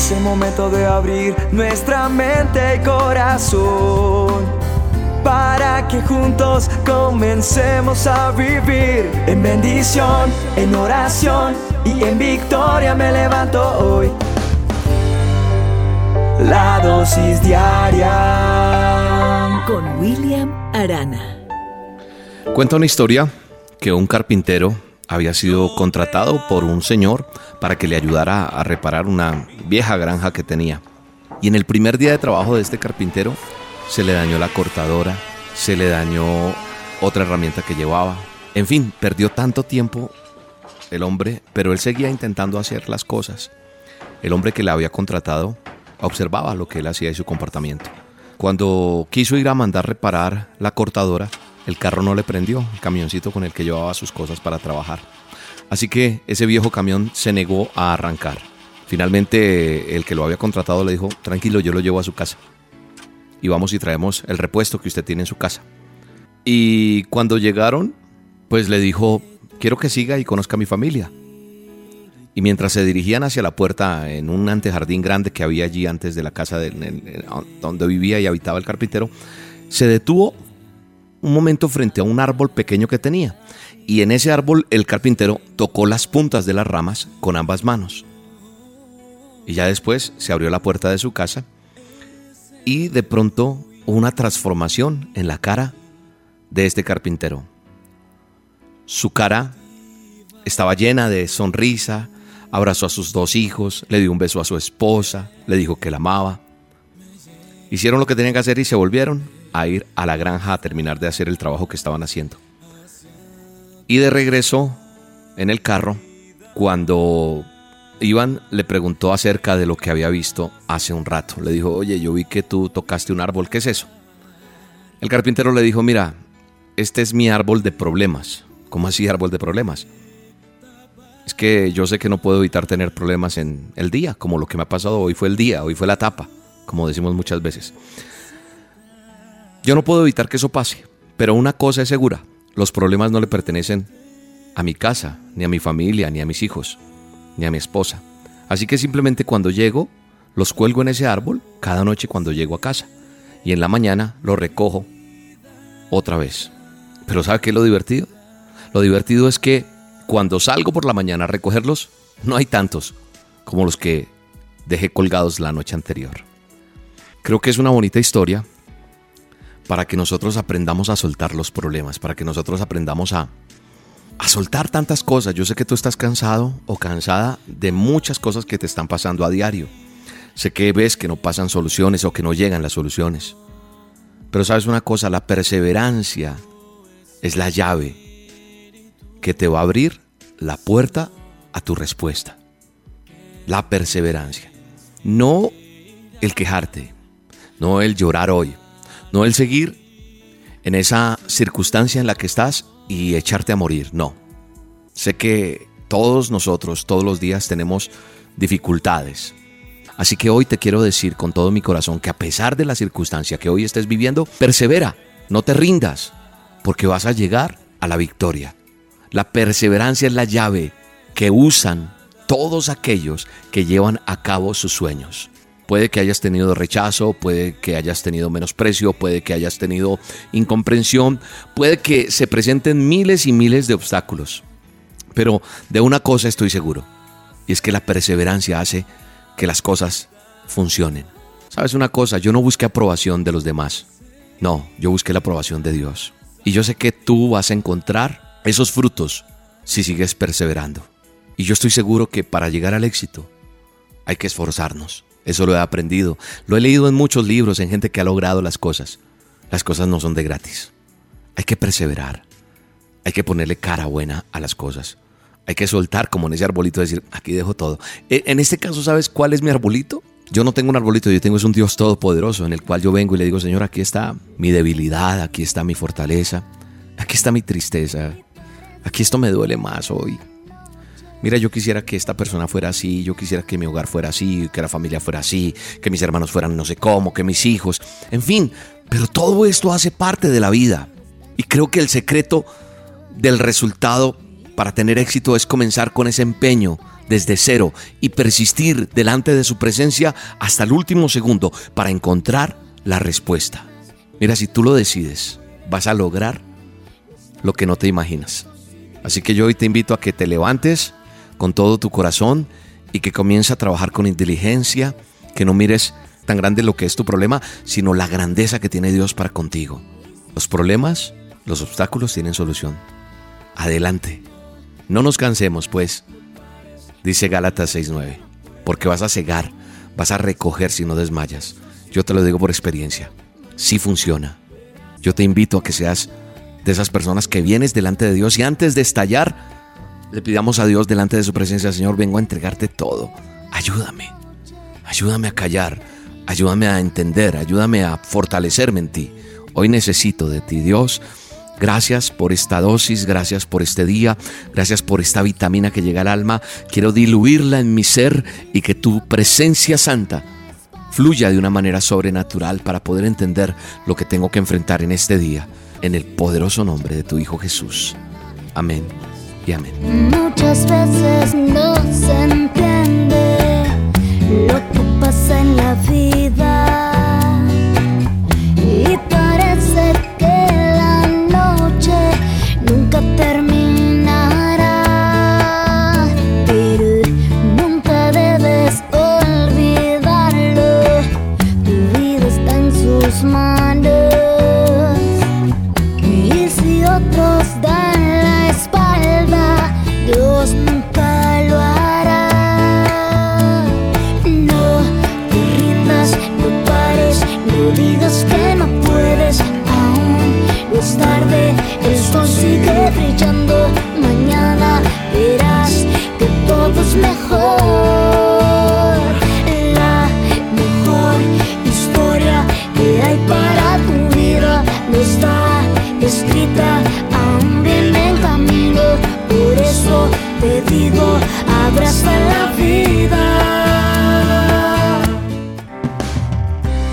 Es el momento de abrir nuestra mente y corazón para que juntos comencemos a vivir en bendición, en oración y en victoria me levanto hoy. La dosis diaria con William Arana. Cuenta una historia que un carpintero había sido contratado por un señor para que le ayudara a reparar una vieja granja que tenía. Y en el primer día de trabajo de este carpintero se le dañó la cortadora, se le dañó otra herramienta que llevaba. En fin, perdió tanto tiempo el hombre, pero él seguía intentando hacer las cosas. El hombre que le había contratado observaba lo que él hacía y su comportamiento. Cuando quiso ir a mandar reparar la cortadora, el carro no le prendió, el camioncito con el que llevaba sus cosas para trabajar. Así que ese viejo camión se negó a arrancar. Finalmente el que lo había contratado le dijo, tranquilo, yo lo llevo a su casa. Y vamos y traemos el repuesto que usted tiene en su casa. Y cuando llegaron, pues le dijo, quiero que siga y conozca a mi familia. Y mientras se dirigían hacia la puerta en un antejardín grande que había allí antes de la casa donde vivía y habitaba el carpintero, se detuvo un momento frente a un árbol pequeño que tenía. Y en ese árbol el carpintero tocó las puntas de las ramas con ambas manos. Y ya después se abrió la puerta de su casa y de pronto una transformación en la cara de este carpintero. Su cara estaba llena de sonrisa, abrazó a sus dos hijos, le dio un beso a su esposa, le dijo que la amaba. Hicieron lo que tenían que hacer y se volvieron a ir a la granja a terminar de hacer el trabajo que estaban haciendo. Y de regreso en el carro, cuando Iván le preguntó acerca de lo que había visto hace un rato, le dijo, oye, yo vi que tú tocaste un árbol, ¿qué es eso? El carpintero le dijo, mira, este es mi árbol de problemas. ¿Cómo así árbol de problemas? Es que yo sé que no puedo evitar tener problemas en el día, como lo que me ha pasado hoy fue el día, hoy fue la tapa, como decimos muchas veces. Yo no puedo evitar que eso pase, pero una cosa es segura, los problemas no le pertenecen a mi casa, ni a mi familia, ni a mis hijos, ni a mi esposa. Así que simplemente cuando llego, los cuelgo en ese árbol cada noche cuando llego a casa. Y en la mañana los recojo otra vez. Pero ¿sabe qué es lo divertido? Lo divertido es que cuando salgo por la mañana a recogerlos, no hay tantos como los que dejé colgados la noche anterior. Creo que es una bonita historia para que nosotros aprendamos a soltar los problemas, para que nosotros aprendamos a, a soltar tantas cosas. Yo sé que tú estás cansado o cansada de muchas cosas que te están pasando a diario. Sé que ves que no pasan soluciones o que no llegan las soluciones. Pero sabes una cosa, la perseverancia es la llave que te va a abrir la puerta a tu respuesta. La perseverancia. No el quejarte, no el llorar hoy, no el seguir en esa circunstancia en la que estás y echarte a morir, no. Sé que todos nosotros, todos los días tenemos dificultades. Así que hoy te quiero decir con todo mi corazón que a pesar de la circunstancia que hoy estés viviendo, persevera, no te rindas, porque vas a llegar a la victoria. La perseverancia es la llave que usan todos aquellos que llevan a cabo sus sueños. Puede que hayas tenido rechazo, puede que hayas tenido menosprecio, puede que hayas tenido incomprensión, puede que se presenten miles y miles de obstáculos. Pero de una cosa estoy seguro, y es que la perseverancia hace que las cosas funcionen. ¿Sabes una cosa? Yo no busqué aprobación de los demás. No, yo busqué la aprobación de Dios. Y yo sé que tú vas a encontrar esos frutos si sigues perseverando. Y yo estoy seguro que para llegar al éxito hay que esforzarnos. Eso lo he aprendido. Lo he leído en muchos libros, en gente que ha logrado las cosas. Las cosas no son de gratis. Hay que perseverar. Hay que ponerle cara buena a las cosas. Hay que soltar como en ese arbolito, decir, aquí dejo todo. E, en este caso, ¿sabes cuál es mi arbolito? Yo no tengo un arbolito, yo tengo es un Dios todopoderoso en el cual yo vengo y le digo, Señor, aquí está mi debilidad, aquí está mi fortaleza, aquí está mi tristeza, aquí esto me duele más hoy mira, yo quisiera que esta persona fuera así, yo quisiera que mi hogar fuera así, que la familia fuera así, que mis hermanos fueran no sé cómo, que mis hijos, en fin, pero todo esto hace parte de la vida. Y creo que el secreto del resultado para tener éxito es comenzar con ese empeño desde cero y persistir delante de su presencia hasta el último segundo para encontrar la respuesta. Mira, si tú lo decides, vas a lograr lo que no te imaginas. Así que yo hoy te invito a que te levantes con todo tu corazón y que comiences a trabajar con inteligencia, que no mires tan grande lo que es tu problema, sino la grandeza que tiene Dios para contigo. Los problemas, los obstáculos tienen solución. Adelante. No nos cansemos, pues, dice Gálatas 6:9, porque vas a cegar, vas a recoger si no desmayas. Yo te lo digo por experiencia. Sí funciona. Yo te invito a que seas de esas personas que vienes delante de Dios y antes de estallar, le pidamos a Dios delante de su presencia, Señor, vengo a entregarte todo. Ayúdame. Ayúdame a callar. Ayúdame a entender. Ayúdame a fortalecerme en ti. Hoy necesito de ti, Dios. Gracias por esta dosis, gracias por este día, gracias por esta vitamina que llega al alma. Quiero diluirla en mi ser y que tu presencia santa fluya de una manera sobrenatural para poder entender lo que tengo que enfrentar en este día, en el poderoso nombre de tu Hijo Jesús. Amén Muchas veces no se entiende lo que pasa en la vida. Y parece que la noche nunca terminará, pero nunca debes olvidarlo, tu vida está en sus manos be the sky.